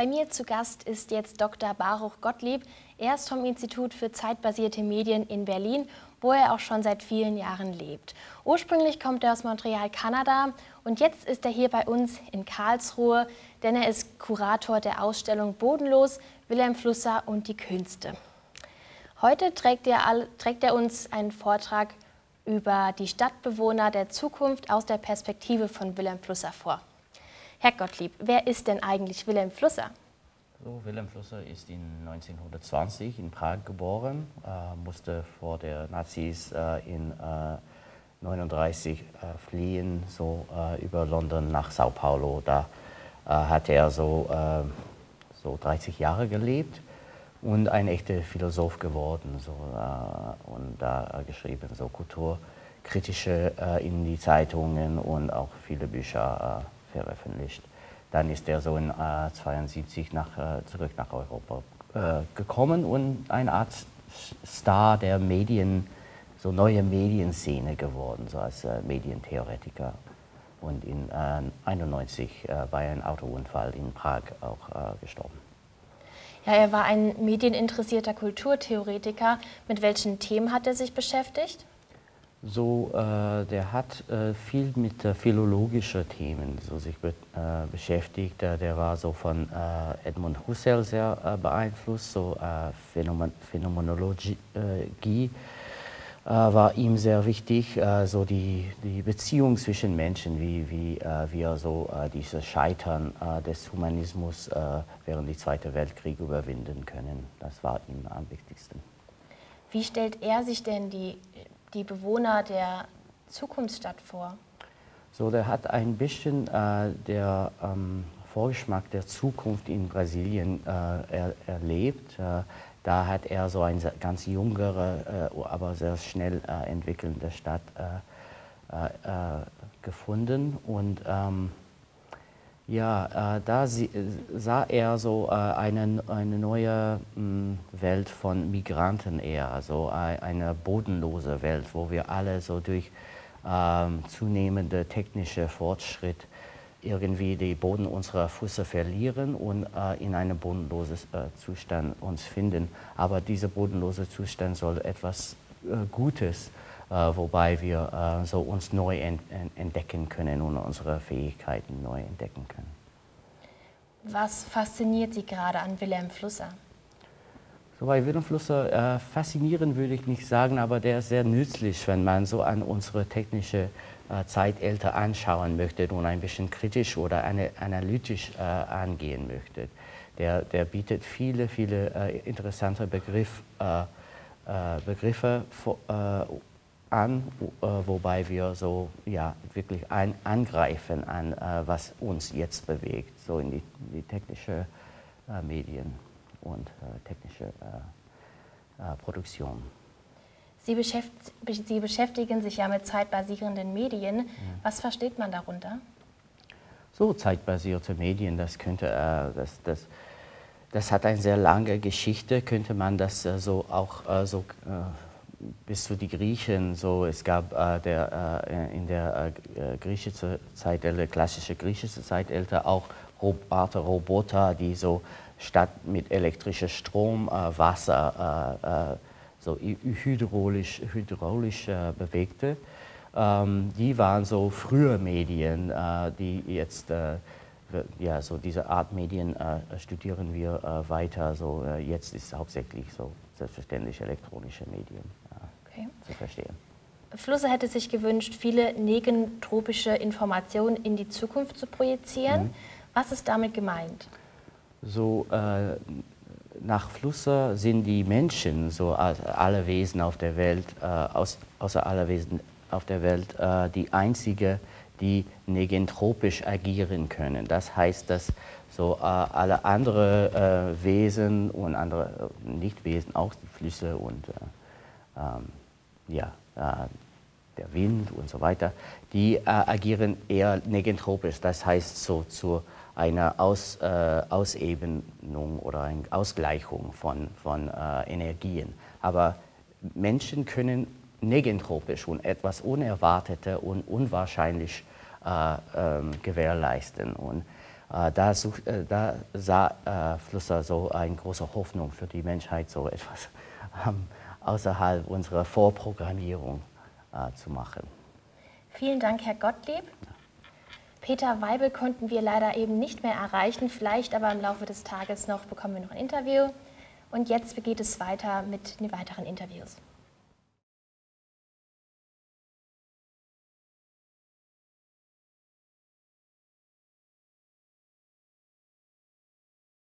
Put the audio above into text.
Bei mir zu Gast ist jetzt Dr. Baruch Gottlieb. Er ist vom Institut für zeitbasierte Medien in Berlin, wo er auch schon seit vielen Jahren lebt. Ursprünglich kommt er aus Montreal, Kanada und jetzt ist er hier bei uns in Karlsruhe, denn er ist Kurator der Ausstellung Bodenlos, Wilhelm Flusser und die Künste. Heute trägt er, trägt er uns einen Vortrag über die Stadtbewohner der Zukunft aus der Perspektive von Wilhelm Flusser vor. Herr Gottlieb, wer ist denn eigentlich Wilhelm Flusser? So, Wilhelm Flusser ist in 1920 in Prag geboren, äh, musste vor der Nazis äh, in äh, 39 äh, fliehen, so äh, über London nach Sao Paulo. Da äh, hat er so, so 30 Jahre gelebt und ein echter Philosoph geworden so, und da geschrieben, so kulturkritische in die Zeitungen und auch viele Bücher veröffentlicht. Dann ist er so in 1972 äh, nach, äh, zurück nach Europa äh, gekommen und eine Art Star der Medien, so neue Medienszene geworden, so als äh, Medientheoretiker. Und in 1991 äh, bei einem Autounfall in Prag auch gestorben. Ja, er war ein medieninteressierter Kulturtheoretiker. Mit welchen Themen hat er sich beschäftigt? So, äh, der hat äh, viel mit äh, philologischen Themen so sich be äh, beschäftigt. der war so von äh, Edmund Husserl sehr äh, beeinflusst, so Phänomen Phänomenologie war ihm sehr wichtig, so die, die Beziehung zwischen Menschen, wie, wie wir so dieses Scheitern des Humanismus während des Zweiten Weltkriegs überwinden können. Das war ihm am wichtigsten. Wie stellt er sich denn die die Bewohner der Zukunftsstadt vor? So, der hat ein bisschen äh, der ähm, Vorgeschmack der Zukunft in Brasilien äh, er, erlebt. Äh, da hat er so eine ganz jüngere, äh, aber sehr schnell äh, entwickelnde Stadt äh, gefunden. Und ähm, ja, äh, da sie, sah er so äh, eine, eine neue mh, hm, Welt von Migranten eher, also äh, eine bodenlose Welt, wo wir alle so durch ähm, zunehmende technische Fortschritt irgendwie den Boden unserer Füße verlieren und äh, in einem bodenlosen äh, Zustand uns finden. Aber dieser bodenlose Zustand soll etwas äh, Gutes äh, wobei wir äh, so uns neu entdecken können und unsere Fähigkeiten neu entdecken können. Was fasziniert Sie gerade an Wilhelm Flusser? So bei Wilhelm Flusser äh, faszinieren würde ich nicht sagen, aber der ist sehr nützlich, wenn man so an unsere technische äh, Zeitalter anschauen möchte und ein bisschen kritisch oder eine, analytisch äh, angehen möchte. Der, der bietet viele, viele äh, interessante Begriff, äh, äh, Begriffe an, äh, wobei wir so ja, wirklich ein, angreifen an, äh, was uns jetzt bewegt, so in die, die technische äh, Medien und äh, technische äh, äh, Produktion. Sie, beschäft, Sie, beschäftigen sich ja mit zeitbasierenden Medien. Ja. Was versteht man darunter? So zeitbasierte Medien, das könnte, das, das, das hat eine sehr lange Geschichte, könnte man das so auch so bis zu die Griechen, so es gab äh, der, äh, in der äh, griechischen Zeitalter, klassische griechische Zeitalter auch Roboter, Roboter, die so statt mit elektrischem Strom äh, Wasser äh, äh, so hydraulisch, hydraulisch bewegte. Ähm, die waren so frühe Medien, die jetzt ja, so diese Art Medien studieren wir weiter. So, jetzt ist es hauptsächlich so selbstverständlich elektronische Medien okay. zu verstehen. Flusser hätte sich gewünscht, viele negentropische Informationen in die Zukunft zu projizieren. Mhm. Was ist damit gemeint? So, äh, nach Flusser sind die Menschen, so alle Wesen auf der Welt, äh, aus, außer aller Wesen auf der Welt, äh, die einzige, die negentropisch agieren können. Das heißt, dass so äh, alle anderen äh, Wesen und andere äh, Nichtwesen, auch die Flüsse und ähm, ja, äh, der Wind und so weiter, die äh, agieren eher negentropisch, das heißt so zu einer Aus, äh, Ausebenung oder einer Ausgleichung von, von äh, Energien. Aber Menschen können negentropisch und etwas Unerwartetes und unwahrscheinlich äh, ähm, gewährleisten. Und Äh, da, such, äh, da sah äh, Flusser so eine große Hoffnung für die Menschheit, so etwas ähm, außerhalb unserer Vorprogrammierung äh, zu machen. Vielen Dank, Herr Gottlieb. Peter Weibel konnten wir leider eben nicht mehr erreichen, vielleicht aber im Laufe des Tages noch bekommen wir noch ein Interview. Und jetzt geht es weiter mit den weiteren Interviews.